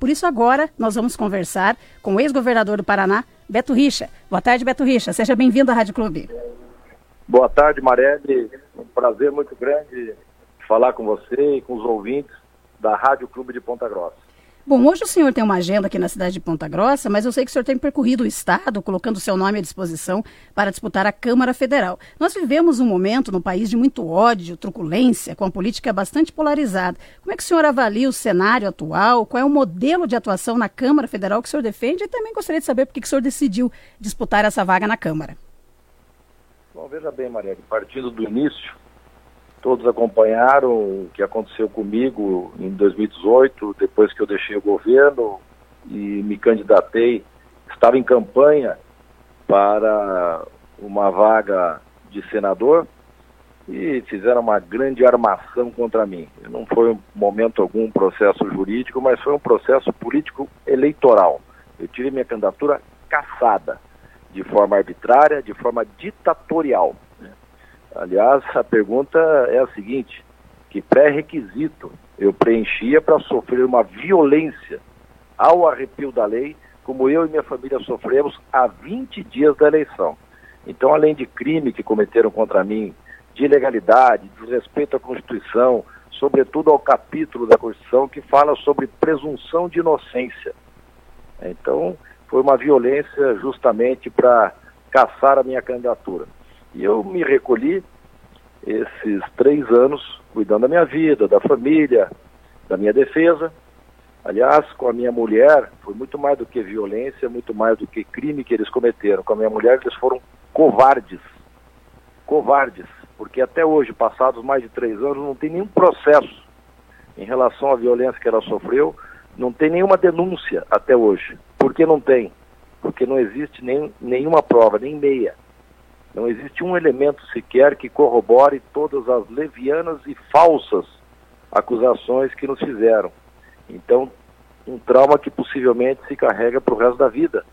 Por isso, agora nós vamos conversar com o ex-governador do Paraná, Beto Richa. Boa tarde, Beto Richa. Seja bem-vindo à Rádio Clube. Boa tarde, Marelle. Um prazer muito grande falar com você e com os ouvintes da Rádio Clube de Ponta Grossa. Bom, hoje o senhor tem uma agenda aqui na cidade de Ponta Grossa, mas eu sei que o senhor tem percorrido o Estado, colocando seu nome à disposição para disputar a Câmara Federal. Nós vivemos um momento no país de muito ódio, truculência, com a política bastante polarizada. Como é que o senhor avalia o cenário atual? Qual é o modelo de atuação na Câmara Federal que o senhor defende? E também gostaria de saber por que o senhor decidiu disputar essa vaga na Câmara. Bom, veja bem, Maria, partindo do início, Todos acompanharam o que aconteceu comigo em 2018, depois que eu deixei o governo e me candidatei. Estava em campanha para uma vaga de senador e fizeram uma grande armação contra mim. Não foi um momento algum um processo jurídico, mas foi um processo político eleitoral. Eu tive minha candidatura caçada de forma arbitrária, de forma ditatorial. Aliás, a pergunta é a seguinte: que pré-requisito eu preenchia para sofrer uma violência ao arrepio da lei, como eu e minha família sofremos há 20 dias da eleição? Então, além de crime que cometeram contra mim, de ilegalidade, desrespeito à Constituição, sobretudo ao capítulo da Constituição que fala sobre presunção de inocência. Então, foi uma violência justamente para caçar a minha candidatura. E eu me recolhi esses três anos cuidando da minha vida, da família, da minha defesa. Aliás, com a minha mulher, foi muito mais do que violência, muito mais do que crime que eles cometeram. Com a minha mulher, eles foram covardes. Covardes. Porque até hoje, passados mais de três anos, não tem nenhum processo em relação à violência que ela sofreu, não tem nenhuma denúncia até hoje. Por que não tem? Porque não existe nem, nenhuma prova, nem meia. Não existe um elemento sequer que corrobore todas as levianas e falsas acusações que nos fizeram. Então, um trauma que possivelmente se carrega para o resto da vida.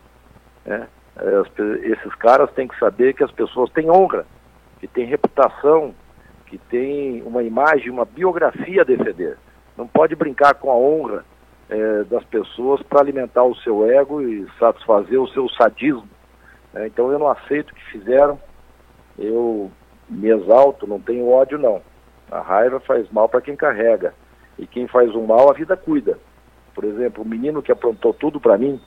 Né? esses caras têm que saber que as pessoas têm honra, que têm reputação, que têm uma imagem, uma biografia a defender. Não pode brincar com a honra é, das pessoas para alimentar o seu ego e satisfazer o seu sadismo. É, então eu não aceito o que fizeram eu me exalto, não tenho ódio não. A raiva faz mal para quem carrega. E quem faz o mal, a vida cuida. Por exemplo, o menino que aprontou tudo para mim,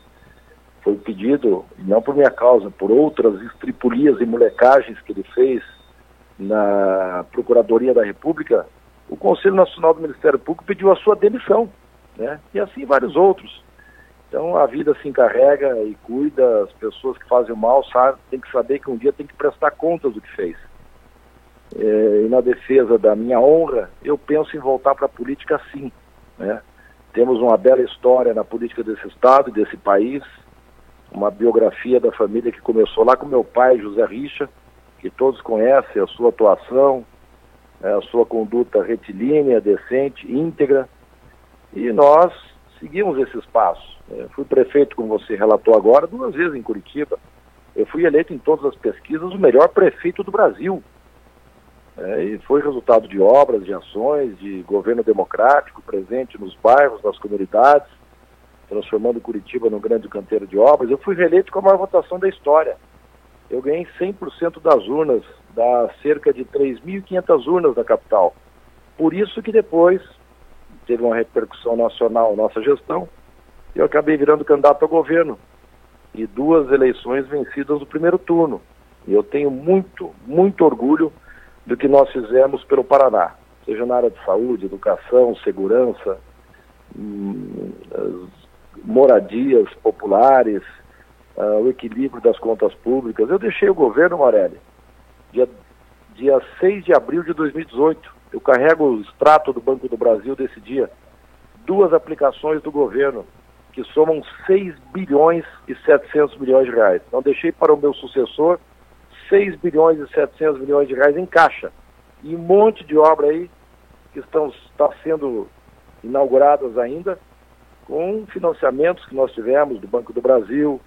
foi pedido, não por minha causa, por outras estripulias e molecagens que ele fez na Procuradoria da República, o Conselho Nacional do Ministério Público pediu a sua demissão, né? E assim vários outros. Então a vida se encarrega e cuida, as pessoas que fazem o mal sabe, tem que saber que um dia tem que prestar contas do que fez. É, e na defesa da minha honra, eu penso em voltar para a política sim. Né? Temos uma bela história na política desse estado desse país, uma biografia da família que começou lá com meu pai, José Richa, que todos conhecem a sua atuação, a sua conduta retilínea, decente, íntegra, e nós seguimos esses passos. Eu fui prefeito, como você relatou agora, duas vezes em Curitiba. Eu fui eleito em todas as pesquisas o melhor prefeito do Brasil. É, e foi resultado de obras, de ações, de governo democrático presente nos bairros, nas comunidades, transformando Curitiba num grande canteiro de obras. Eu fui reeleito com a maior votação da história. Eu ganhei 100% das urnas, das cerca de 3.500 urnas da capital. Por isso que depois teve uma repercussão nacional nossa gestão, e eu acabei virando candidato ao governo. E duas eleições vencidas no primeiro turno. E eu tenho muito, muito orgulho do que nós fizemos pelo Paraná, seja na área de saúde, educação, segurança, hum, moradias populares, uh, o equilíbrio das contas públicas. Eu deixei o governo, Morelli, dia, dia 6 de abril de 2018. Eu carrego o extrato do Banco do Brasil desse dia. Duas aplicações do governo que somam 6 bilhões e 700 milhões de reais. Então deixei para o meu sucessor 6 bilhões e 700 milhões de reais em caixa. E um monte de obra aí que estão está sendo inauguradas ainda com financiamentos que nós tivemos do Banco do Brasil,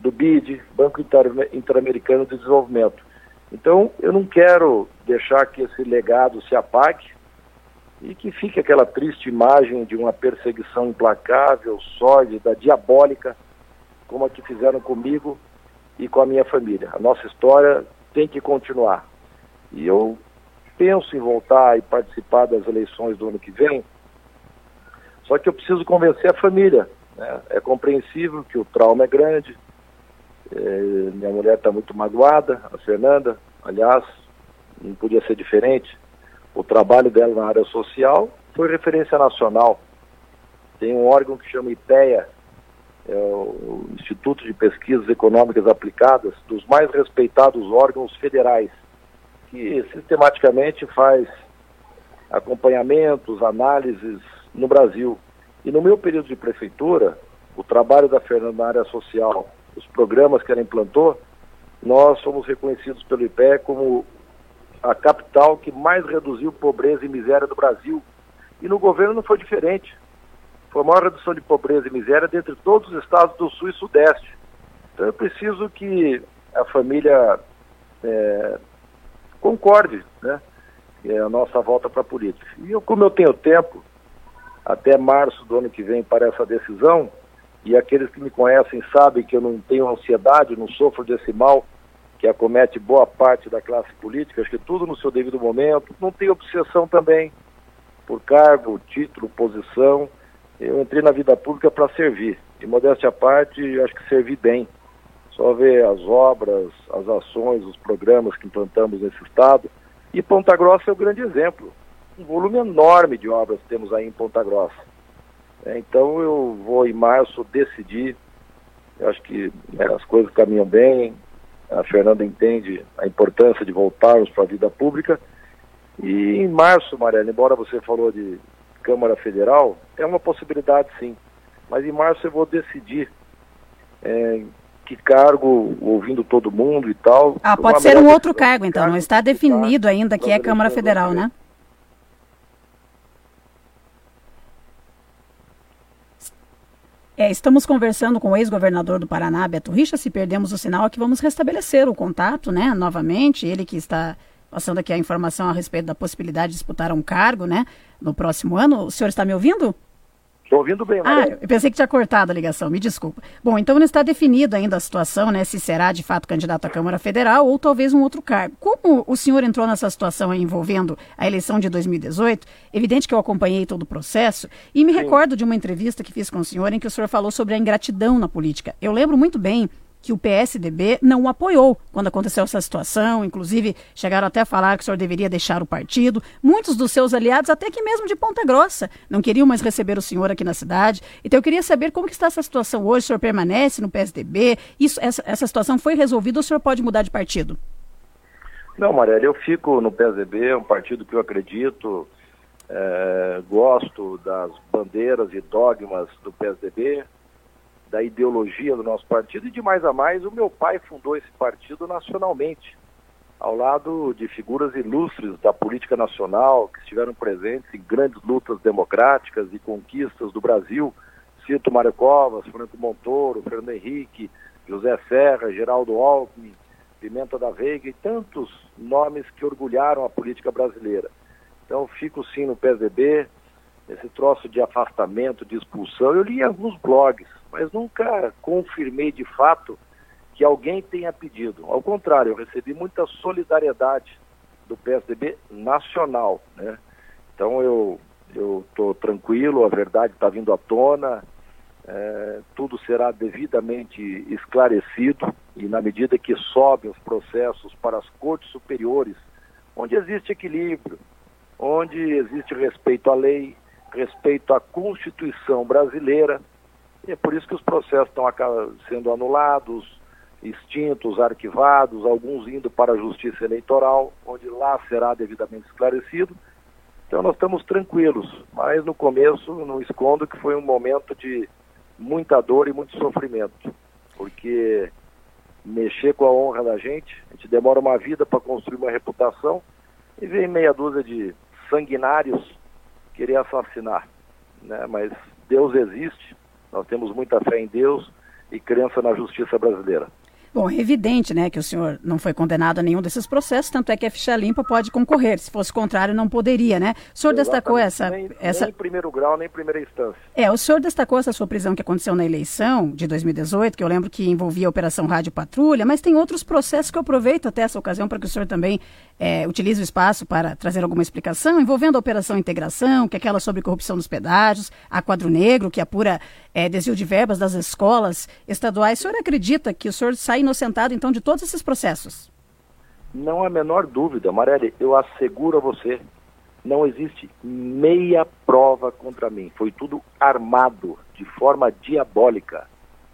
do BID, Banco Interamericano de Desenvolvimento. Então, eu não quero deixar que esse legado se apague, e que fique aquela triste imagem de uma perseguição implacável, sólida, diabólica, como a que fizeram comigo e com a minha família. A nossa história tem que continuar. E eu penso em voltar e participar das eleições do ano que vem, só que eu preciso convencer a família. Né? É compreensível que o trauma é grande, é, minha mulher está muito magoada, a Fernanda, aliás, não podia ser diferente. O trabalho dela na área social foi referência nacional. Tem um órgão que chama IPEA, é o Instituto de Pesquisas Econômicas Aplicadas, dos mais respeitados órgãos federais, que sistematicamente faz acompanhamentos, análises no Brasil. E no meu período de prefeitura, o trabalho da Fernanda na área social, os programas que ela implantou, nós fomos reconhecidos pelo IPE como a capital que mais reduziu pobreza e miséria do Brasil. E no governo não foi diferente. Foi a maior redução de pobreza e miséria dentre todos os estados do Sul e Sudeste. Então eu preciso que a família é, concorde, né? É a nossa volta para a política. E eu, como eu tenho tempo, até março do ano que vem para essa decisão, e aqueles que me conhecem sabem que eu não tenho ansiedade, não sofro desse mal que acomete boa parte da classe política, acho que tudo no seu devido momento, não tenho obsessão também por cargo, título, posição. Eu entrei na vida pública para servir. De modéstia à parte, acho que servi bem. Só ver as obras, as ações, os programas que implantamos nesse estado. E Ponta Grossa é o grande exemplo. Um volume enorme de obras temos aí em Ponta Grossa. É, então eu vou em março decidir. Eu acho que é, as coisas caminham bem. A Fernanda entende a importância de voltarmos para a vida pública. E em março, Mariana, embora você falou de Câmara Federal, é uma possibilidade sim. Mas em março eu vou decidir é, que cargo, ouvindo todo mundo e tal. Ah, pode ser um outro cargo, então. Não está definido ainda que é Câmara Federal, né? É, estamos conversando com o ex-governador do Paraná, Beto Richa. Se perdemos o sinal aqui, vamos restabelecer o contato, né? Novamente, ele que está passando aqui a informação a respeito da possibilidade de disputar um cargo, né? No próximo ano. O senhor está me ouvindo? Estou ouvindo bem, Maria. Ah, eu pensei que tinha cortado a ligação, me desculpa. Bom, então não está definido ainda a situação, né? Se será de fato candidato à Câmara Federal ou talvez um outro cargo. Como o senhor entrou nessa situação envolvendo a eleição de 2018, evidente que eu acompanhei todo o processo e me Sim. recordo de uma entrevista que fiz com o senhor em que o senhor falou sobre a ingratidão na política. Eu lembro muito bem que o PSDB não o apoiou quando aconteceu essa situação, inclusive chegaram até a falar que o senhor deveria deixar o partido. Muitos dos seus aliados, até que mesmo de Ponta Grossa, não queriam mais receber o senhor aqui na cidade. Então eu queria saber como que está essa situação hoje, o senhor permanece no PSDB? Isso, essa, essa situação foi resolvida ou o senhor pode mudar de partido? Não, Marielle, eu fico no PSDB, é um partido que eu acredito, é, gosto das bandeiras e dogmas do PSDB, da ideologia do nosso partido e de mais a mais, o meu pai fundou esse partido nacionalmente, ao lado de figuras ilustres da política nacional que estiveram presentes em grandes lutas democráticas e conquistas do Brasil. Cito Mário Covas, Franco Montoro, Fernando Henrique, José Serra, Geraldo Alckmin, Pimenta da Veiga e tantos nomes que orgulharam a política brasileira. Então fico sim no PSDB, esse troço de afastamento, de expulsão. Eu li alguns blogs, mas nunca confirmei de fato que alguém tenha pedido. Ao contrário, eu recebi muita solidariedade do PSDB nacional, né? Então eu eu estou tranquilo, a verdade está vindo à tona, é, tudo será devidamente esclarecido e na medida que sobem os processos para as cortes superiores, onde existe equilíbrio, onde existe respeito à lei, respeito à Constituição brasileira, e é por isso que os processos estão sendo anulados, extintos, arquivados, alguns indo para a Justiça Eleitoral, onde lá será devidamente esclarecido. Então nós estamos tranquilos, mas no começo não escondo que foi um momento de muita dor e muito sofrimento, porque mexer com a honra da gente, a gente demora uma vida para construir uma reputação e vem meia dúzia de sanguinários querer assassinar, né? Mas Deus existe, nós temos muita fé em Deus e crença na justiça brasileira. Bom, é evidente, né, que o senhor não foi condenado a nenhum desses processos, tanto é que a ficha limpa pode concorrer. Se fosse contrário, não poderia, né? O senhor Exatamente. destacou essa, nem, essa. Nem primeiro grau, nem primeira instância. É, o senhor destacou essa sua prisão que aconteceu na eleição de 2018, que eu lembro que envolvia a Operação Rádio Patrulha, mas tem outros processos que eu aproveito até essa ocasião para que o senhor também é, utilize o espaço para trazer alguma explicação, envolvendo a Operação Integração, que é aquela sobre corrupção dos pedágios, a Quadro Negro, que apura é, desvio de verbas das escolas estaduais. O senhor acredita que o senhor sai inocentado, então, de todos esses processos? Não há a menor dúvida, Marelli, eu asseguro a você, não existe meia prova contra mim. Foi tudo armado, de forma diabólica,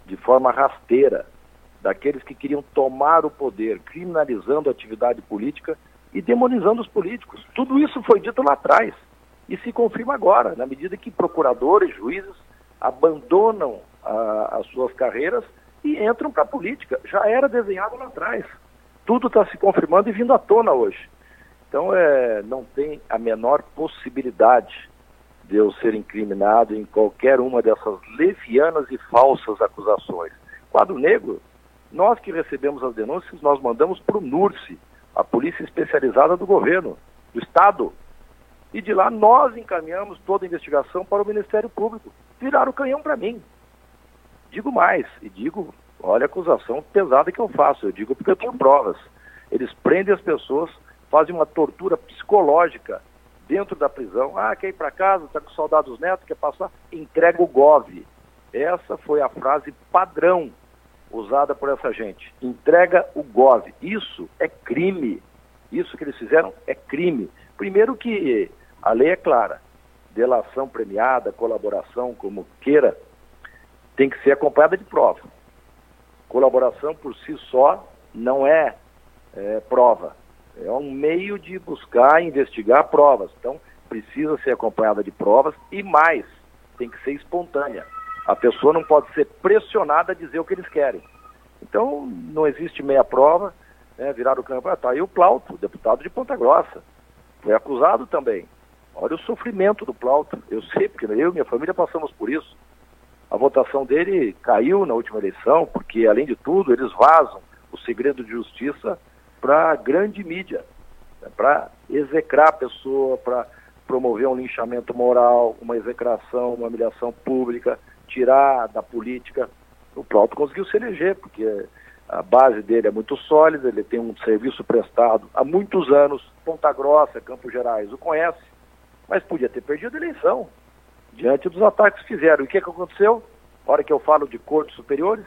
de forma rasteira, daqueles que queriam tomar o poder, criminalizando a atividade política e demonizando os políticos. Tudo isso foi dito lá atrás e se confirma agora, na medida que procuradores, juízes abandonam a, as suas carreiras e entram para a política. Já era desenhado lá atrás. Tudo está se confirmando e vindo à tona hoje. Então, é, não tem a menor possibilidade de eu ser incriminado em qualquer uma dessas levianas e falsas acusações. Quadro Negro, nós que recebemos as denúncias, nós mandamos para o NURSE, a Polícia Especializada do Governo, do Estado. E de lá nós encaminhamos toda a investigação para o Ministério Público. Viraram o canhão para mim. Digo mais, e digo, olha a acusação pesada que eu faço, eu digo porque eu tenho provas. Eles prendem as pessoas, fazem uma tortura psicológica dentro da prisão. Ah, quer ir para casa, está com saudade dos netos, quer passar? Entrega o GOV. Essa foi a frase padrão usada por essa gente. Entrega o GOV. Isso é crime. Isso que eles fizeram é crime. Primeiro que a lei é clara. Delação premiada, colaboração, como queira, tem que ser acompanhada de prova. Colaboração por si só não é, é prova. É um meio de buscar investigar provas. Então, precisa ser acompanhada de provas e mais, tem que ser espontânea. A pessoa não pode ser pressionada a dizer o que eles querem. Então, não existe meia prova, né, virar o campo. Está aí o Plauto, deputado de Ponta Grossa. Foi acusado também. Olha o sofrimento do Plauto. Eu sei, porque eu e minha família passamos por isso a votação dele caiu na última eleição, porque, além de tudo, eles vazam o segredo de justiça para a grande mídia, né, para execrar a pessoa, para promover um linchamento moral, uma execração, uma humilhação pública, tirar da política. O Plauto conseguiu se eleger, porque a base dele é muito sólida, ele tem um serviço prestado há muitos anos, Ponta Grossa, Campos Gerais, o conhece, mas podia ter perdido a eleição diante dos ataques que fizeram. E o que, que aconteceu? Na hora que eu falo de cortes superiores,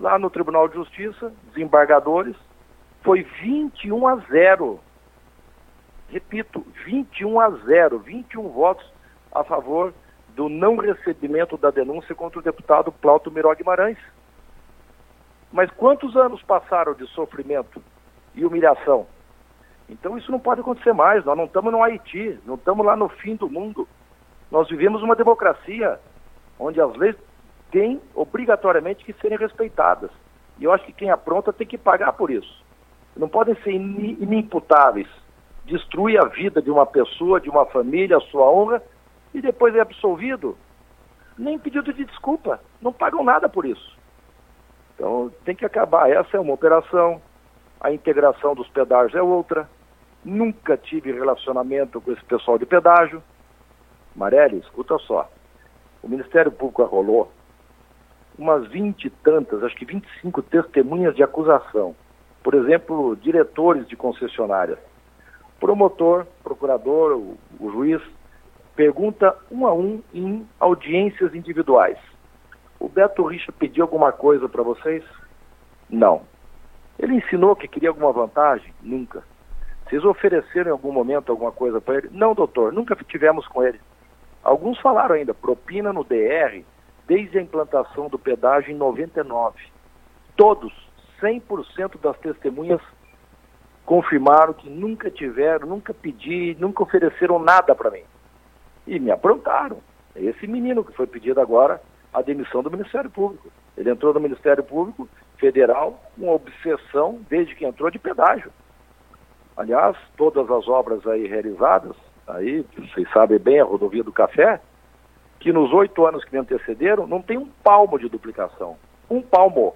lá no Tribunal de Justiça, desembargadores, foi 21 a 0. Repito, 21 a 0, 21 votos a favor do não recebimento da denúncia contra o deputado Plauto Miró Guimarães. Mas quantos anos passaram de sofrimento e humilhação? Então isso não pode acontecer mais. Nós não estamos no Haiti, não estamos lá no fim do mundo. Nós vivemos uma democracia onde as leis têm obrigatoriamente que serem respeitadas. E eu acho que quem apronta tem que pagar por isso. Não podem ser inimputáveis. Destruir a vida de uma pessoa, de uma família, a sua honra, e depois é absolvido. Nem pedido de desculpa. Não pagam nada por isso. Então tem que acabar. Essa é uma operação. A integração dos pedágios é outra. Nunca tive relacionamento com esse pessoal de pedágio. Marelli, escuta só. O Ministério Público arrolou umas 20 e tantas, acho que 25 testemunhas de acusação. Por exemplo, diretores de concessionárias. Promotor, procurador, o, o juiz, pergunta um a um em audiências individuais. O Beto Richa pediu alguma coisa para vocês? Não. Ele ensinou que queria alguma vantagem? Nunca. Vocês ofereceram em algum momento alguma coisa para ele? Não, doutor, nunca tivemos com ele. Alguns falaram ainda, propina no DR, desde a implantação do pedágio em 99. Todos, 100% das testemunhas confirmaram que nunca tiveram, nunca pedi, nunca ofereceram nada para mim. E me aprontaram. É esse menino que foi pedido agora a demissão do Ministério Público. Ele entrou no Ministério Público Federal com obsessão desde que entrou de pedágio. Aliás, todas as obras aí realizadas, aí, vocês sabem bem, a rodovia do Café, que nos oito anos que me antecederam, não tem um palmo de duplicação. Um palmo.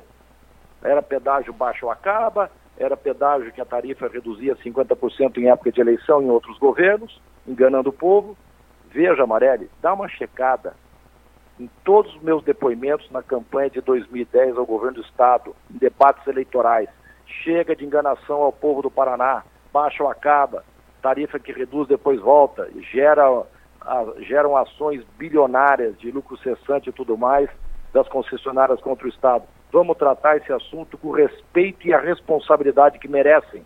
era pedágio baixo acaba, era pedágio que a tarifa reduzia 50% em época de eleição em outros governos, enganando o povo. Veja, Amarelli, dá uma checada em todos os meus depoimentos na campanha de 2010 ao governo do Estado, em debates eleitorais. Chega de enganação ao povo do Paraná, baixa ou acaba, tarifa que reduz depois volta, gera, a, geram ações bilionárias de lucro cessante e tudo mais das concessionárias contra o Estado. Vamos tratar esse assunto com o respeito e a responsabilidade que merecem.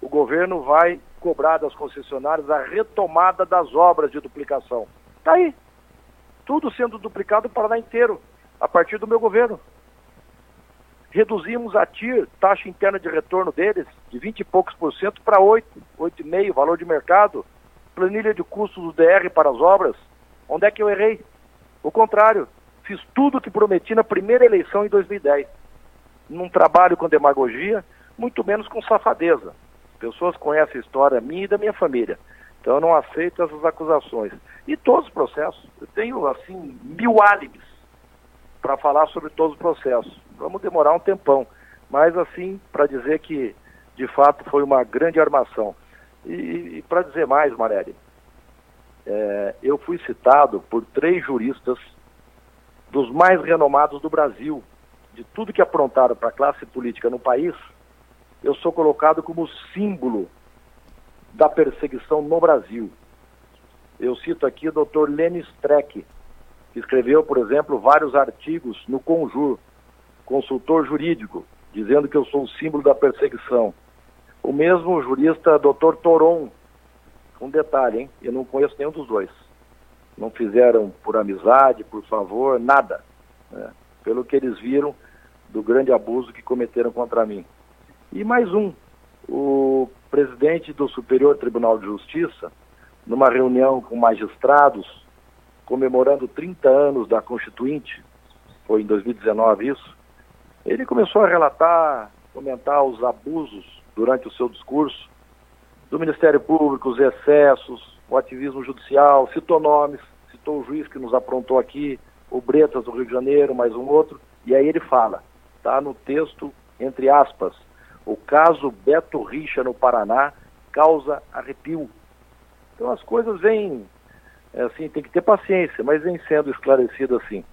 O governo vai cobrar das concessionárias a retomada das obras de duplicação. Está aí. Tudo sendo duplicado o Paraná inteiro, a partir do meu governo. Reduzimos a TIR, taxa interna de retorno deles, de 20 e poucos por cento para 8, 8,5, valor de mercado. Planilha de custos do DR para as obras. Onde é que eu errei? O contrário, fiz tudo o que prometi na primeira eleição em 2010. Não trabalho com demagogia, muito menos com safadeza. Pessoas conhecem a história minha e da minha família. Então eu não aceito essas acusações. E todos os processos. Eu tenho, assim, mil álibis para falar sobre todos os processos. Vamos demorar um tempão. Mas, assim, para dizer que, de fato, foi uma grande armação. E, e para dizer mais, Marelli, é, eu fui citado por três juristas dos mais renomados do Brasil. De tudo que aprontaram para a classe política no país, eu sou colocado como símbolo da perseguição no Brasil. Eu cito aqui o Dr. Lenny Streck, que escreveu, por exemplo, vários artigos no Conjur, consultor jurídico, dizendo que eu sou o símbolo da perseguição. O mesmo jurista Dr. Toron, um detalhe, hein? Eu não conheço nenhum dos dois. Não fizeram por amizade, por favor, nada. Né? Pelo que eles viram do grande abuso que cometeram contra mim. E mais um, o presidente do Superior Tribunal de Justiça, numa reunião com magistrados, comemorando 30 anos da Constituinte, foi em 2019 isso, ele começou a relatar, comentar os abusos durante o seu discurso do Ministério Público, os excessos, o ativismo judicial, citou nomes, citou o juiz que nos aprontou aqui, o Bretas do Rio de Janeiro, mais um outro, e aí ele fala, está no texto, entre aspas, o caso Beto Richa no Paraná causa arrepio. Então as coisas vêm, é assim, tem que ter paciência, mas vem sendo esclarecido assim.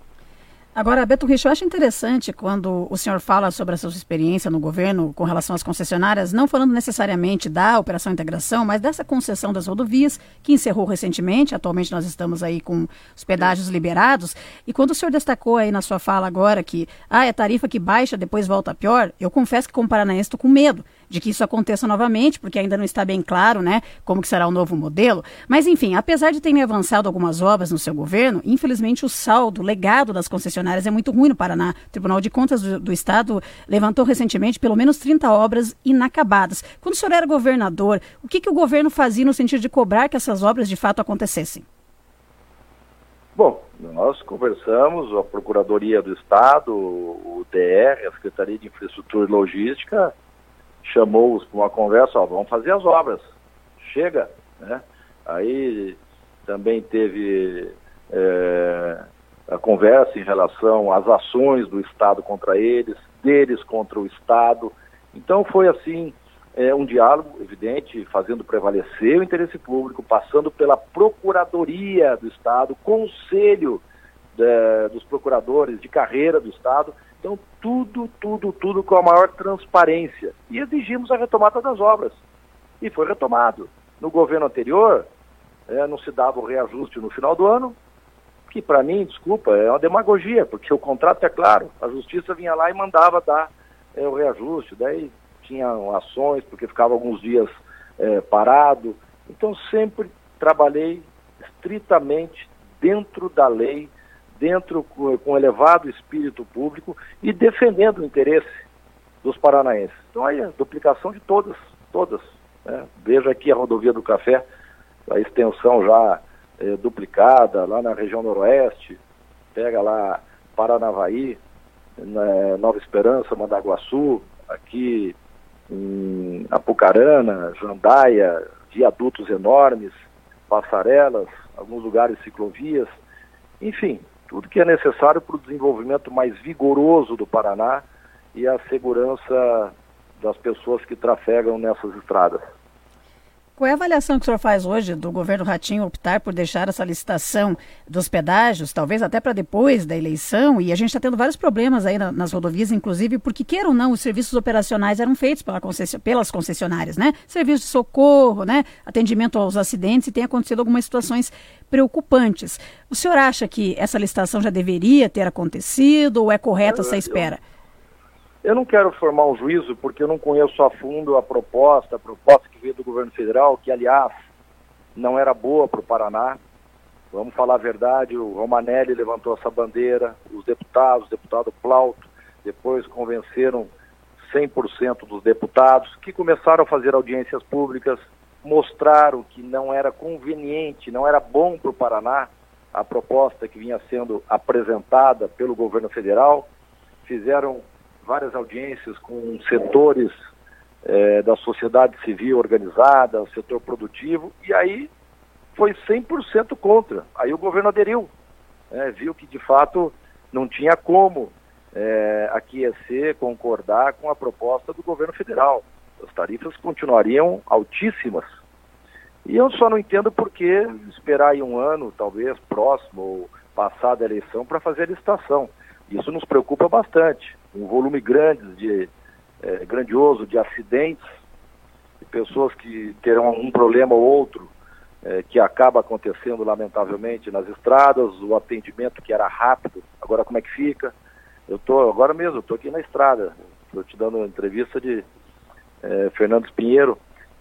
Agora, Beto Rich, eu acho interessante quando o senhor fala sobre a sua experiência no governo com relação às concessionárias, não falando necessariamente da Operação Integração, mas dessa concessão das rodovias, que encerrou recentemente. Atualmente nós estamos aí com os pedágios liberados. E quando o senhor destacou aí na sua fala agora que ah, é tarifa que baixa, depois volta pior, eu confesso que como paranaense estou com medo de que isso aconteça novamente, porque ainda não está bem claro, né, como que será o novo modelo. Mas enfim, apesar de terem avançado algumas obras no seu governo, infelizmente o saldo, o legado das concessionárias é muito ruim no Paraná. O Tribunal de Contas do, do Estado levantou recentemente pelo menos 30 obras inacabadas. Quando o senhor era governador, o que, que o governo fazia no sentido de cobrar que essas obras de fato acontecessem? Bom, nós conversamos, a Procuradoria do Estado, o DR, a Secretaria de Infraestrutura e Logística, chamou-os para uma conversa, ó, vamos fazer as obras, chega, né? Aí também teve é, a conversa em relação às ações do Estado contra eles, deles contra o Estado. Então foi assim é, um diálogo evidente, fazendo prevalecer o interesse público, passando pela Procuradoria do Estado, Conselho é, dos Procuradores de Carreira do Estado, então, tudo, tudo, tudo com a maior transparência. E exigimos a retomada das obras. E foi retomado. No governo anterior, é, não se dava o reajuste no final do ano, que para mim, desculpa, é uma demagogia, porque o contrato é claro. A justiça vinha lá e mandava dar é, o reajuste. Daí tinham ações, porque ficava alguns dias é, parado. Então, sempre trabalhei estritamente dentro da lei dentro com elevado espírito público e defendendo o interesse dos paranaenses. Então aí a duplicação de todas, todas. Né? Veja aqui a rodovia do Café, a extensão já é, duplicada lá na região noroeste, pega lá Paranavaí, né, Nova Esperança, Mandaguaçu, aqui em Apucarana, Jandaia, viadutos enormes, passarelas, alguns lugares ciclovias, enfim, tudo que é necessário para o desenvolvimento mais vigoroso do Paraná e a segurança das pessoas que trafegam nessas estradas. Qual é a avaliação que o senhor faz hoje do governo Ratinho optar por deixar essa licitação dos pedágios, talvez até para depois da eleição? E a gente está tendo vários problemas aí nas rodovias, inclusive porque, queira ou não, os serviços operacionais eram feitos pela concession, pelas concessionárias, né? Serviço de socorro, né? Atendimento aos acidentes e tem acontecido algumas situações preocupantes. O senhor acha que essa licitação já deveria ter acontecido ou é correta essa espera? Eu eu não quero formar um juízo porque eu não conheço a fundo a proposta, a proposta que veio do governo federal, que aliás não era boa para o Paraná. Vamos falar a verdade, o Romanelli levantou essa bandeira, os deputados, o deputado Plauto, depois convenceram 100% dos deputados que começaram a fazer audiências públicas, mostraram que não era conveniente, não era bom para o Paraná a proposta que vinha sendo apresentada pelo governo federal, fizeram várias audiências com setores é, da sociedade civil organizada, o setor produtivo, e aí foi 100% contra. Aí o governo aderiu, né, viu que de fato não tinha como é, aquecer, concordar com a proposta do governo federal. As tarifas continuariam altíssimas. E eu só não entendo por que esperar aí um ano, talvez próximo ou passada a eleição, para fazer a licitação. Isso nos preocupa bastante um volume grande de é, grandioso de acidentes, de pessoas que terão um problema ou outro é, que acaba acontecendo lamentavelmente nas estradas, o atendimento que era rápido, agora como é que fica? Eu tô agora mesmo, estou aqui na estrada, estou te dando uma entrevista de é, Fernandes Pinheiro,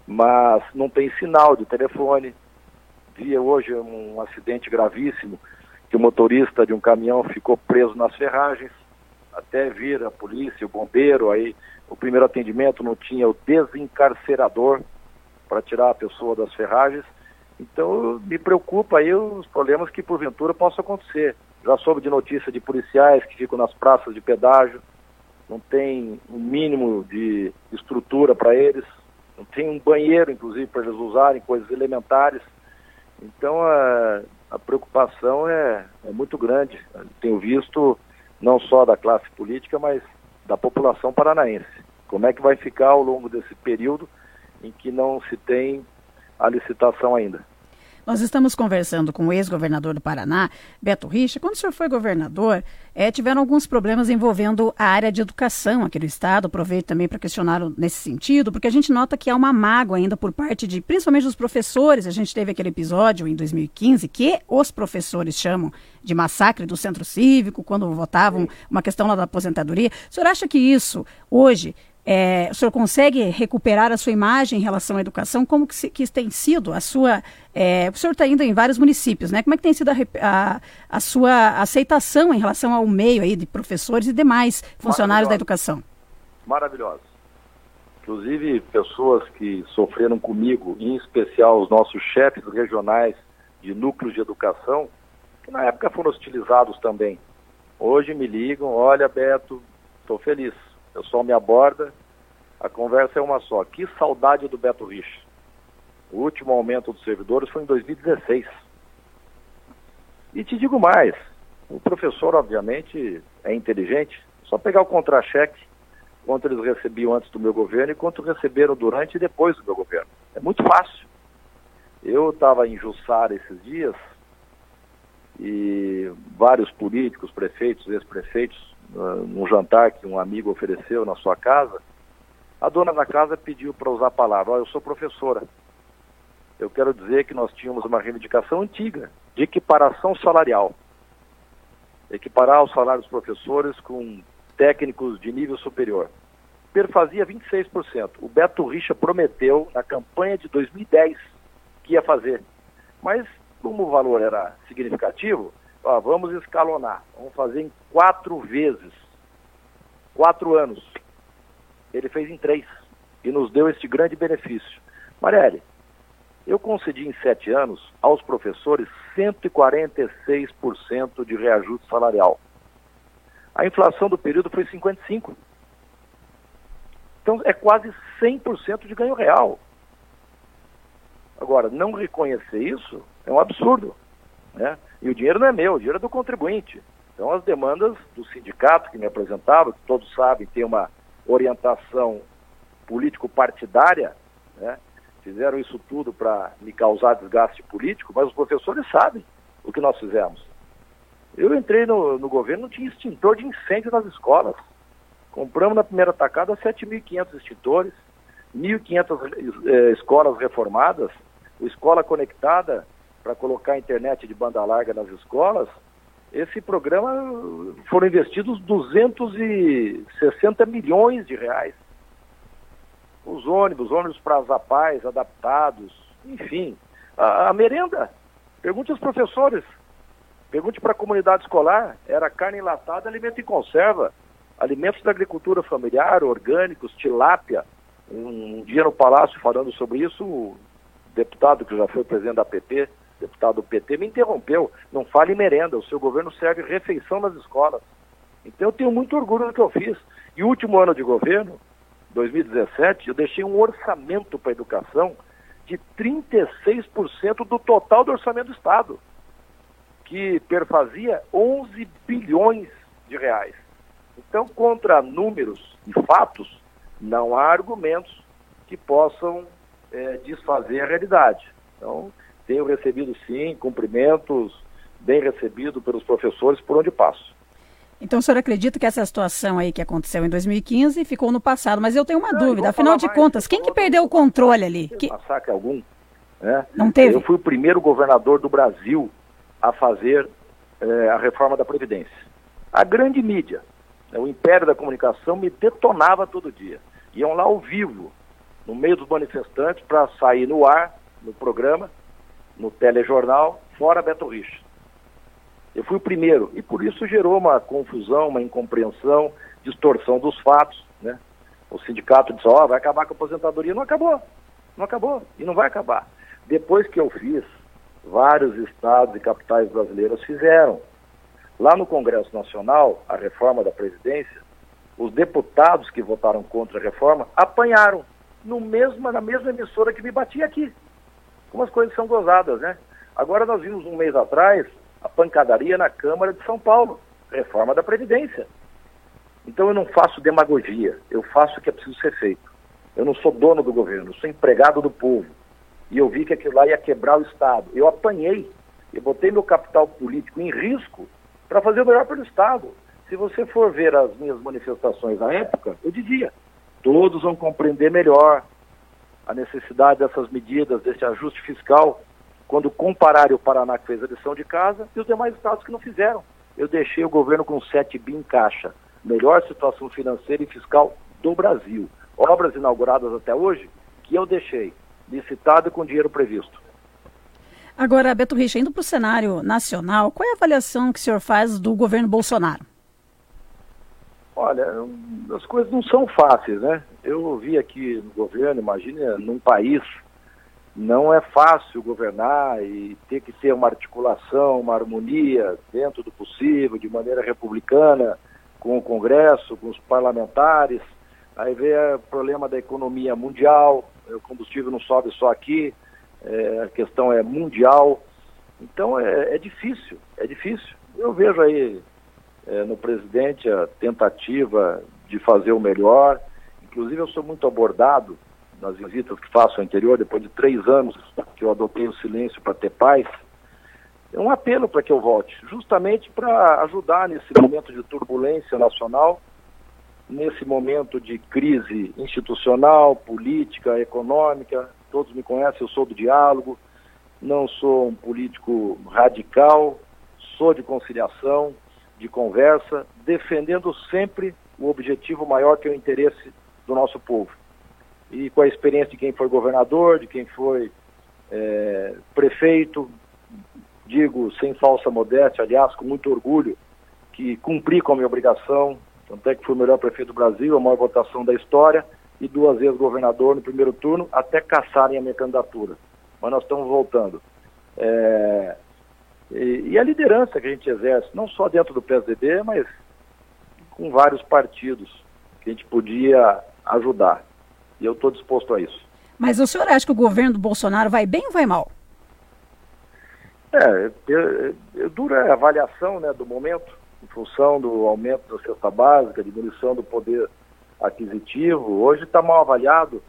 mas não tem sinal de telefone. Via hoje um acidente gravíssimo que o motorista de um caminhão ficou preso nas ferragens até vir a polícia, o bombeiro, aí o primeiro atendimento não tinha o desencarcerador para tirar a pessoa das ferragens. Então me preocupa aí os problemas que porventura possam acontecer. Já soube de notícia de policiais que ficam nas praças de pedágio, não tem um mínimo de estrutura para eles, não tem um banheiro, inclusive, para eles usarem, coisas elementares. Então a, a preocupação é, é muito grande. tenho visto não só da classe política, mas da população paranaense. Como é que vai ficar ao longo desse período em que não se tem a licitação ainda? Nós estamos conversando com o ex-governador do Paraná, Beto Richa. Quando o senhor foi governador, é, tiveram alguns problemas envolvendo a área de educação aqui no estado. Aproveito também para questionar nesse sentido, porque a gente nota que há uma mágoa ainda por parte de, principalmente dos professores. A gente teve aquele episódio em 2015 que os professores chamam de massacre do centro cívico, quando votavam uma questão lá da aposentadoria. O senhor acha que isso, hoje, é, o senhor consegue recuperar a sua imagem em relação à educação? Como que, se, que tem sido a sua... É, o senhor está indo em vários municípios, né? Como é que tem sido a, a, a, sua aceitação em relação ao meio aí de professores e demais funcionários da educação? Maravilhoso. Inclusive, pessoas que sofreram comigo, em especial os nossos chefes regionais de núcleos de educação, que na época foram hostilizados também. Hoje me ligam, olha Beto, estou feliz o pessoal me aborda, a conversa é uma só. Que saudade do Beto Rich. O último aumento dos servidores foi em 2016. E te digo mais, o professor, obviamente, é inteligente. Só pegar o contra-cheque, quanto eles recebiam antes do meu governo e quanto receberam durante e depois do meu governo. É muito fácil. Eu estava em Jussara esses dias e vários políticos, prefeitos, ex-prefeitos, num jantar que um amigo ofereceu na sua casa, a dona da casa pediu para usar a palavra, oh, eu sou professora. Eu quero dizer que nós tínhamos uma reivindicação antiga de equiparação salarial. Equiparar os salários dos professores com técnicos de nível superior. Perfazia 26%. O Beto Richa prometeu na campanha de 2010 que ia fazer. Mas como o valor era significativo, ó, vamos escalonar, vamos fazer em quatro vezes, quatro anos. Ele fez em três e nos deu este grande benefício. Marielle, eu concedi em sete anos aos professores 146% de reajuste salarial. A inflação do período foi 55%. Então é quase 100% de ganho real. Agora, não reconhecer isso é um absurdo. Né? E o dinheiro não é meu, o dinheiro é do contribuinte. Então, as demandas do sindicato que me apresentava, que todos sabem, tem uma orientação político-partidária, né? fizeram isso tudo para me causar desgaste político, mas os professores sabem o que nós fizemos. Eu entrei no, no governo, tinha extintor de incêndio nas escolas. Compramos na primeira tacada 7.500 extintores, 1.500 eh, escolas reformadas, escola conectada para colocar a internet de banda larga nas escolas. Esse programa foram investidos 260 milhões de reais. Os ônibus, ônibus para as APAES adaptados, enfim. A, a merenda, pergunte aos professores, pergunte para a comunidade escolar, era carne enlatada, alimento em conserva, alimentos da agricultura familiar, orgânicos, tilápia. Um, dia no Palácio falando sobre isso, o deputado que já foi presidente da PT, deputado do PT, me interrompeu. Não fale merenda, o seu governo serve refeição nas escolas. Então eu tenho muito orgulho do que eu fiz. E o último ano de governo, 2017, eu deixei um orçamento para a educação de 36% do total do orçamento do Estado, que perfazia 11 bilhões de reais. Então, contra números e fatos, não há argumentos que possam é, desfazer a realidade. Então, tenho recebido, sim, cumprimentos bem recebido pelos professores por onde passo. Então o senhor acredita que essa situação aí que aconteceu em 2015 ficou no passado? Mas eu tenho uma não, dúvida, afinal de mais, contas, quem que perdeu o controle ali? Que... Massacre algum. Né? Não teve? Eu fui o primeiro governador do Brasil a fazer é, a reforma da Previdência. A grande mídia, né, o império da comunicação me detonava todo dia. Iam lá ao vivo, no meio dos manifestantes, para sair no ar, no programa, no telejornal, fora Beto Richa. Eu fui o primeiro, e por isso gerou uma confusão, uma incompreensão, distorção dos fatos. Né? O sindicato disse, ó, oh, vai acabar com a aposentadoria. Não acabou, não acabou, e não vai acabar. Depois que eu fiz, vários estados e capitais brasileiras fizeram. Lá no Congresso Nacional, a reforma da Previdência, os deputados que votaram contra a reforma apanharam no mesmo, na mesma emissora que me batia aqui. Como as coisas são gozadas, né? Agora nós vimos um mês atrás a pancadaria na Câmara de São Paulo, reforma da Previdência. Então eu não faço demagogia, eu faço o que é preciso ser feito. Eu não sou dono do governo, sou empregado do povo. E eu vi que aquilo lá ia quebrar o Estado. Eu apanhei, eu botei meu capital político em risco para fazer o melhor pelo Estado. Se você for ver as minhas manifestações na época, eu dizia, todos vão compreender melhor a necessidade dessas medidas, desse ajuste fiscal, quando compararem o Paraná que fez a lição de casa e os demais estados que não fizeram. Eu deixei o governo com 7 bi em caixa. Melhor situação financeira e fiscal do Brasil. Obras inauguradas até hoje que eu deixei, licitado com dinheiro previsto. Agora, Beto Richa, indo para o cenário nacional, qual é a avaliação que o senhor faz do governo Bolsonaro? Olha, as coisas não são fáceis, né? Eu vi aqui no governo, imagine num país não é fácil governar e ter que ter uma articulação, uma harmonia dentro do possível, de maneira republicana, com o Congresso, com os parlamentares. Aí vem o problema da economia mundial, o combustível não sobe só aqui, é, a questão é mundial. Então é, é, difícil, é difícil. Eu vejo aí é, no presidente a tentativa de fazer o melhor. Inclusive eu sou muito abordado nas visitas que faço ao interior, depois de três anos que eu adotei o silêncio para ter paz, é um apelo para que eu volte, justamente para ajudar nesse momento de turbulência nacional, nesse momento de crise institucional, política, econômica. Todos me conhecem, eu sou do diálogo, não sou um político radical, sou de conciliação, de conversa, defendendo sempre o objetivo maior que é o interesse do nosso povo e com a experiência de quem foi governador, de quem foi é, prefeito, digo sem falsa modéstia, aliás, com muito orgulho, que cumpri com a minha obrigação, tanto é que fui o melhor prefeito do Brasil, a maior votação da história, e duas vezes governador no primeiro turno, até caçarem a minha candidatura. Mas nós estamos voltando. É, e, e, a liderança que a gente exerce, não só dentro do PSDB, mas com vários partidos que a gente podia ajudar. E eu estou disposto a isso. Mas o senhor acha que o governo do Bolsonaro vai bem ou vai mal? É, dura a avaliação né, do momento. em função do aumento da cesta básica, diminuição do poder aquisitivo. Hoje está mal avaliado,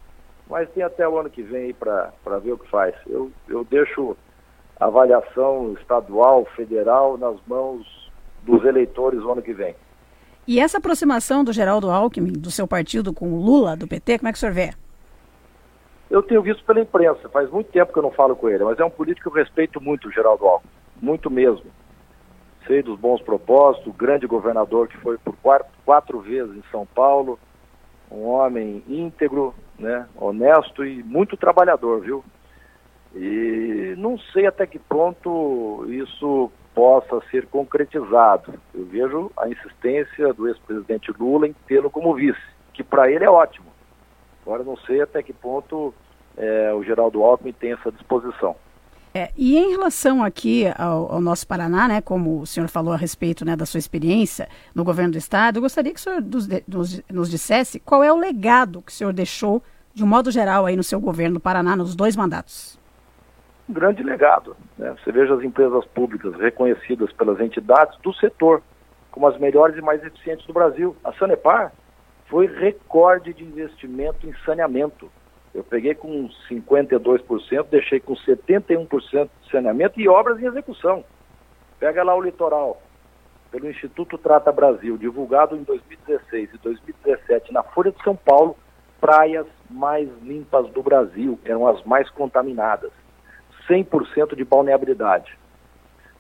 mas tem até o ano que vem para ver o que faz. Eu, eu deixo avaliação estadual, federal, nas mãos dos eleitores no ano que vem. E essa aproximação do Geraldo Alckmin, do seu partido, com o Lula, do PT, como é que o senhor vê? Eu tenho visto pela imprensa, faz muito tempo que eu não falo com ele, mas é um político que eu respeito muito, o Geraldo Alckmin, muito mesmo. Sei dos bons propósitos, o grande governador que foi por quatro, quatro vezes em São Paulo, um homem íntegro, né, honesto e muito trabalhador, viu? E não sei até que ponto isso possa ser concretizado. Eu vejo a insistência do ex-presidente Lula em tê-lo como vice, que para ele é ótimo. Agora não sei até que ponto é, o Geraldo Alckmin tem essa disposição. É, e em relação aqui ao, ao, nosso Paraná, né, como o senhor falou a respeito né, da sua experiência no governo do estado, eu gostaria que o senhor nos, nos, nos dissesse qual é o legado que o senhor deixou, de um modo geral, aí no seu governo do Paraná, nos dois mandatos um grande legado. Né? Você veja as empresas públicas reconhecidas pelas entidades do setor como as melhores e mais eficientes do Brasil. A Sanepar foi recorde de investimento em saneamento. Eu peguei com 52%, deixei com 71% de saneamento e obras em execução. Pega lá o litoral, pelo Instituto Trata Brasil, divulgado em 2016 e 2017 na Folha de São Paulo, praias mais limpas do Brasil, eram as mais contaminadas. 100% de balneabilidade.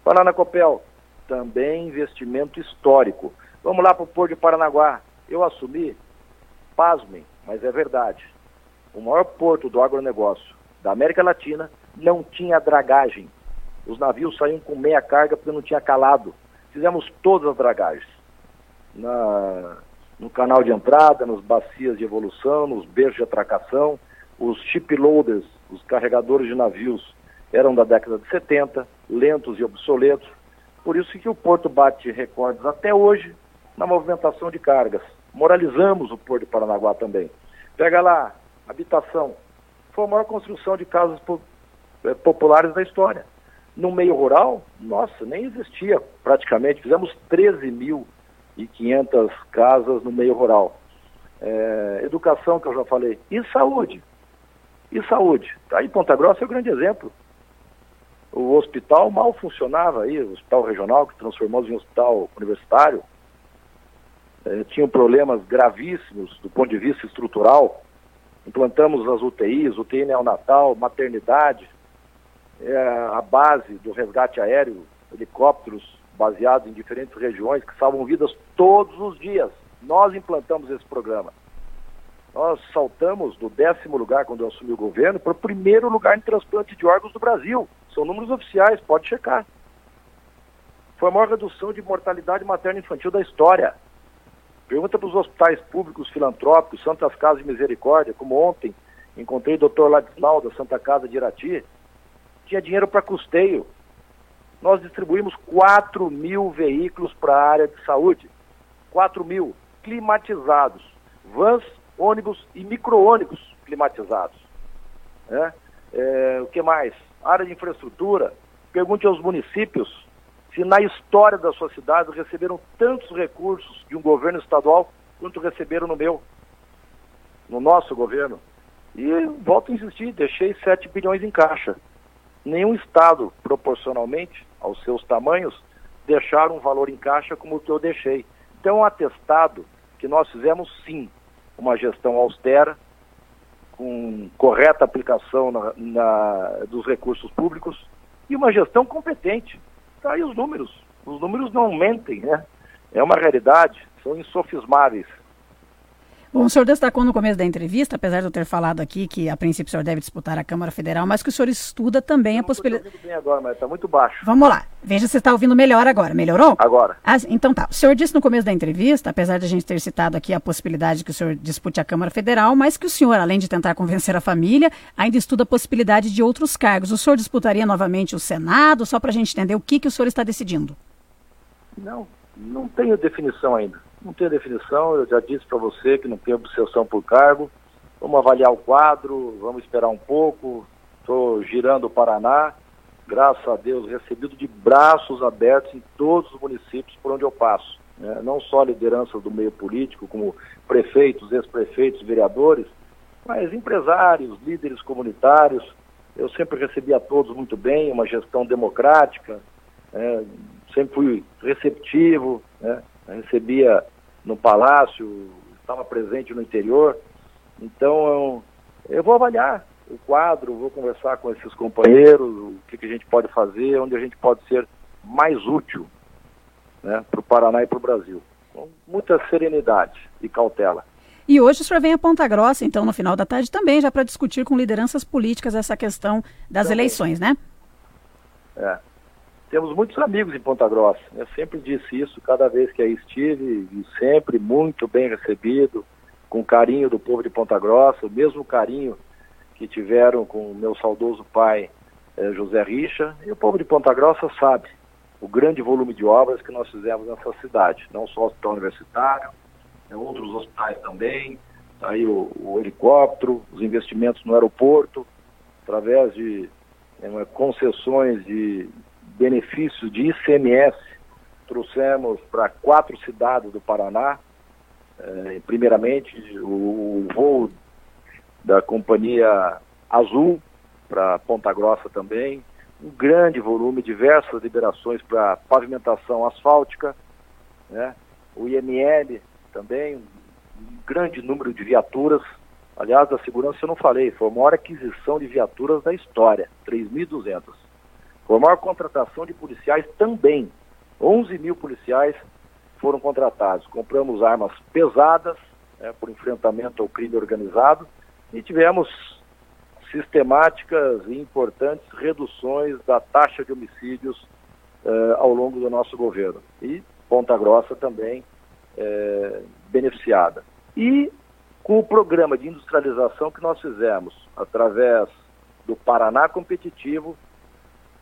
Banana Copel, também investimento histórico. Vamos lá para o Porto de Paranaguá. Eu assumi, pasmem, mas é verdade. O maior porto do agronegócio da América Latina não tinha dragagem. Os navios saíam com meia carga porque não tinha calado. Fizemos todas as dragagens. Na, no canal de entrada, nas bacias de evolução, nos beijos de atracação, os shiploaders, os carregadores de navios eram da década de 70, lentos e obsoletos. Por isso que o porto bate recordes até hoje na movimentação de cargas. Moralizamos o Porto de Paranaguá também. Pega lá, habitação. Foi a maior construção de casas eh, populares da história. No meio rural, nossa, nem existia praticamente. Fizemos 13.500 casas no meio rural. É, educação, que eu já falei. E saúde. E saúde. Aí Ponta Grossa é o grande exemplo o hospital mal funcionava aí, o hospital regional, que transformou-se em hospital universitário, eh, tinham problemas gravíssimos do ponto de vista estrutural. Implantamos as UTIs, UTI neonatal, maternidade, eh, a base do resgate aéreo, helicópteros baseados em diferentes regiões que salvam vidas todos os dias. Nós implantamos esse programa. Nós saltamos do décimo lugar quando eu assumi o governo para o primeiro lugar em transplante de órgãos do Brasil. São números oficiais, pode checar. Foi a maior redução de mortalidade materna infantil da história. Pergunta para os hospitais públicos filantrópicos, Santas Casas de Misericórdia, como ontem encontrei o doutor Ladislau da Santa Casa de Irati, tinha dinheiro para custeio. Nós distribuímos 4 mil veículos para a área de saúde. 4 mil climatizados. Vans, ônibus e micro-ônibus climatizados. É? É, o que mais? Área de infraestrutura, pergunte aos municípios se na história da sua cidade receberam tantos recursos de um governo estadual quanto receberam no meu, no nosso governo. E volto a insistir, deixei 7 bilhões em caixa. Nenhum estado, proporcionalmente aos seus tamanhos, deixaram um valor em caixa como o que eu deixei. Então, um atestado que nós fizemos sim uma gestão austera, com correta aplicação na, na, dos recursos públicos e uma gestão competente. Está aí os números. Os números não mentem, né? É uma realidade, são insofismáveis. Bom, o senhor destacou no começo da entrevista, apesar de eu ter falado aqui que a princípio o senhor deve disputar a Câmara Federal, mas que o senhor estuda também a possibilidade. Bem agora, mas está muito baixo. Vamos lá. Veja se está ouvindo melhor agora. Melhorou? Agora. Ah, então tá. O senhor disse no começo da entrevista, apesar de a gente ter citado aqui a possibilidade de que o senhor dispute a Câmara Federal, mas que o senhor, além de tentar convencer a família, ainda estuda a possibilidade de outros cargos. O senhor disputaria novamente o Senado, só para a gente entender o que, que o senhor está decidindo? Não, não tenho definição ainda. Não tenho definição, eu já disse para você que não tenho obsessão por cargo. Vamos avaliar o quadro, vamos esperar um pouco. Estou girando o Paraná. graças a Deus, recebido de braços abertos em todos os municípios por onde eu passo. Né? Não só lideranças do meio político, como prefeitos, ex-prefeitos, vereadores, mas empresários, líderes comunitários. Eu sempre recebi a todos muito bem, uma gestão democrática, né? sempre fui receptivo, né? recebia no palácio, estava presente no interior. Então, eu, eu vou avaliar o quadro, vou conversar com esses companheiros, o que, que a gente pode fazer, onde a gente pode ser mais útil né, para o Paraná e para o Brasil. Com muita serenidade e cautela. E hoje o senhor vem a Ponta Grossa, então, no final da tarde também, já para discutir com lideranças políticas essa questão das também. eleições, né? É. Temos muitos amigos em Ponta Grossa. Eu sempre disse isso cada vez que aí estive, e sempre muito bem recebido, com carinho do povo de Ponta Grossa, o mesmo carinho que tiveram com o meu saudoso pai eh, José Richa. E o povo de Ponta Grossa sabe o grande volume de obras que nós fizemos nessa cidade, não só o hospital universitário, né, outros hospitais também, tá aí o, o, helicóptero, os investimentos no aeroporto, através de é, concessões de benefícios de ICMS, trouxemos para quatro cidades do Paraná, é, primeiramente o, o voo da companhia Azul para Ponta Grossa também, um grande volume, diversas liberações para pavimentação asfáltica, né? o IML também, um grande número de viaturas. Aliás, da segurança eu não falei, foi a maior aquisição de viaturas da história, 3.200. Foi a maior contratação de policiais também, 11 mil policiais foram contratados. Compramos armas pesadas né, por enfrentamento ao crime organizado e tivemos sistemáticas e importantes reduções da taxa de homicídios eh, ao longo do nosso governo. E Ponta Grossa também eh, beneficiada. E com o programa de industrialização que nós fizemos através do Paraná Competitivo,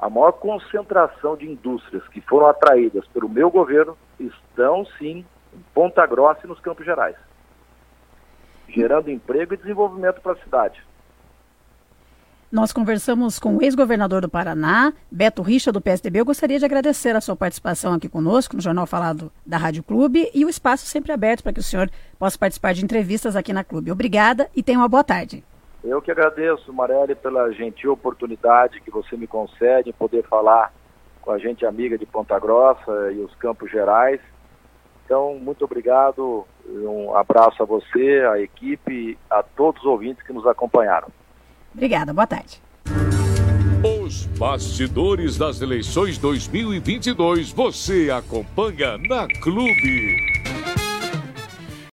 a maior concentração de indústrias que foram atraídas pelo meu governo estão sim em Ponta Grossa e nos Campos Gerais, gerando emprego e desenvolvimento para a cidade. Nós conversamos com o ex-governador do Paraná, Beto Richa, do PSDB. Eu gostaria de agradecer a sua participação aqui conosco no Jornal Falado da Rádio Clube e o espaço sempre aberto para que o senhor possa participar de entrevistas aqui na Clube. Obrigada e tenha uma boa tarde. Eu que agradeço, Marelli, pela gentil oportunidade que você me concede em poder falar com a gente amiga de Ponta Grossa e os Campos Gerais. Então, muito obrigado, um abraço a você, a equipe, e a todos os ouvintes que nos acompanharam. Obrigada, boa tarde. Os bastidores das eleições 2022 você acompanha na Clube.